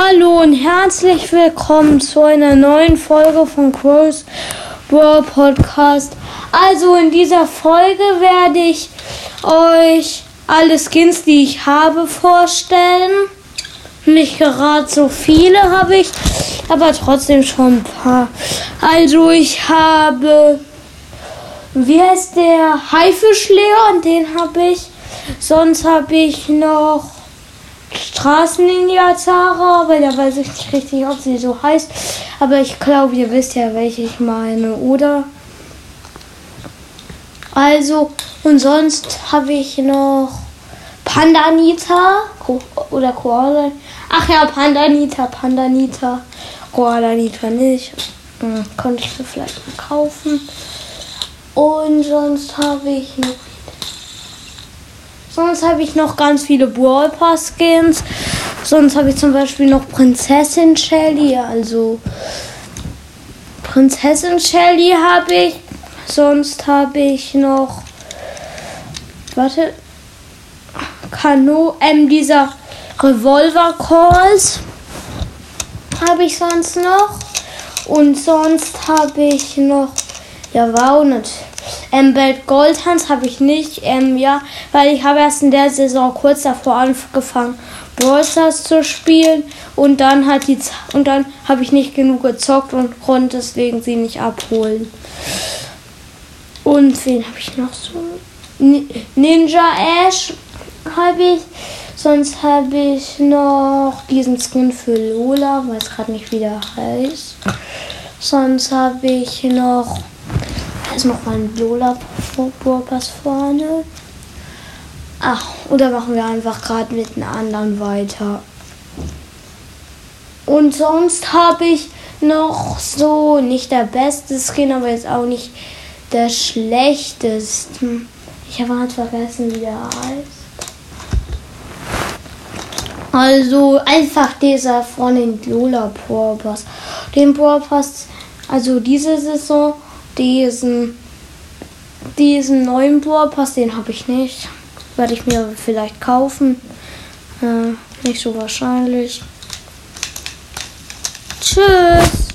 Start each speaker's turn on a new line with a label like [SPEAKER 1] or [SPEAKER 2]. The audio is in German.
[SPEAKER 1] Hallo und herzlich willkommen zu einer neuen Folge von Crows World Podcast. Also in dieser Folge werde ich euch alle Skins, die ich habe, vorstellen. Nicht gerade so viele habe ich, aber trotzdem schon ein paar. Also ich habe, wie heißt der Haifischleon? Den habe ich. Sonst habe ich noch Straßenninja Zara, aber da weiß ich nicht richtig, ob sie so heißt. Aber ich glaube, ihr wisst ja, welche ich meine, oder? Also, und sonst habe ich noch Pandanita oder Koala. Ach ja, Pandanita, Pandanita. Koalanita nicht. Hm, konnte ich mir vielleicht kaufen. Und sonst habe ich noch Sonst habe ich noch ganz viele Brawl Pass Skins. Sonst habe ich zum Beispiel noch Prinzessin Shelly. Also Prinzessin Shelly habe ich. Sonst habe ich noch. Warte. Kano. Ähm, dieser Revolver Calls habe ich sonst noch. Und sonst habe ich noch. Ja, wow, natürlich. Ähm, Belt Goldhans habe ich nicht. Ähm, ja, weil ich habe erst in der Saison kurz davor angefangen, Brawl Stars zu spielen und dann hat die und dann habe ich nicht genug gezockt und konnte deswegen sie nicht abholen. Und wen habe ich noch so? Ninja Ash habe ich. Sonst habe ich noch diesen Skin für Lola, weiß gerade nicht, wie der heißt. Sonst habe ich noch ist noch ein Lola-Pass vorne. Ach, oder machen wir einfach gerade mit einem anderen weiter. Und sonst habe ich noch so nicht der beste Skin, aber jetzt auch nicht der schlechteste. Ich habe halt vergessen, wie der heißt. Also einfach dieser von den Lola Pro Pass. Den Pro Pass, also diese Saison diesen, diesen neuen Bohrpass, den habe ich nicht. Werde ich mir vielleicht kaufen. Äh, nicht so wahrscheinlich. Tschüss.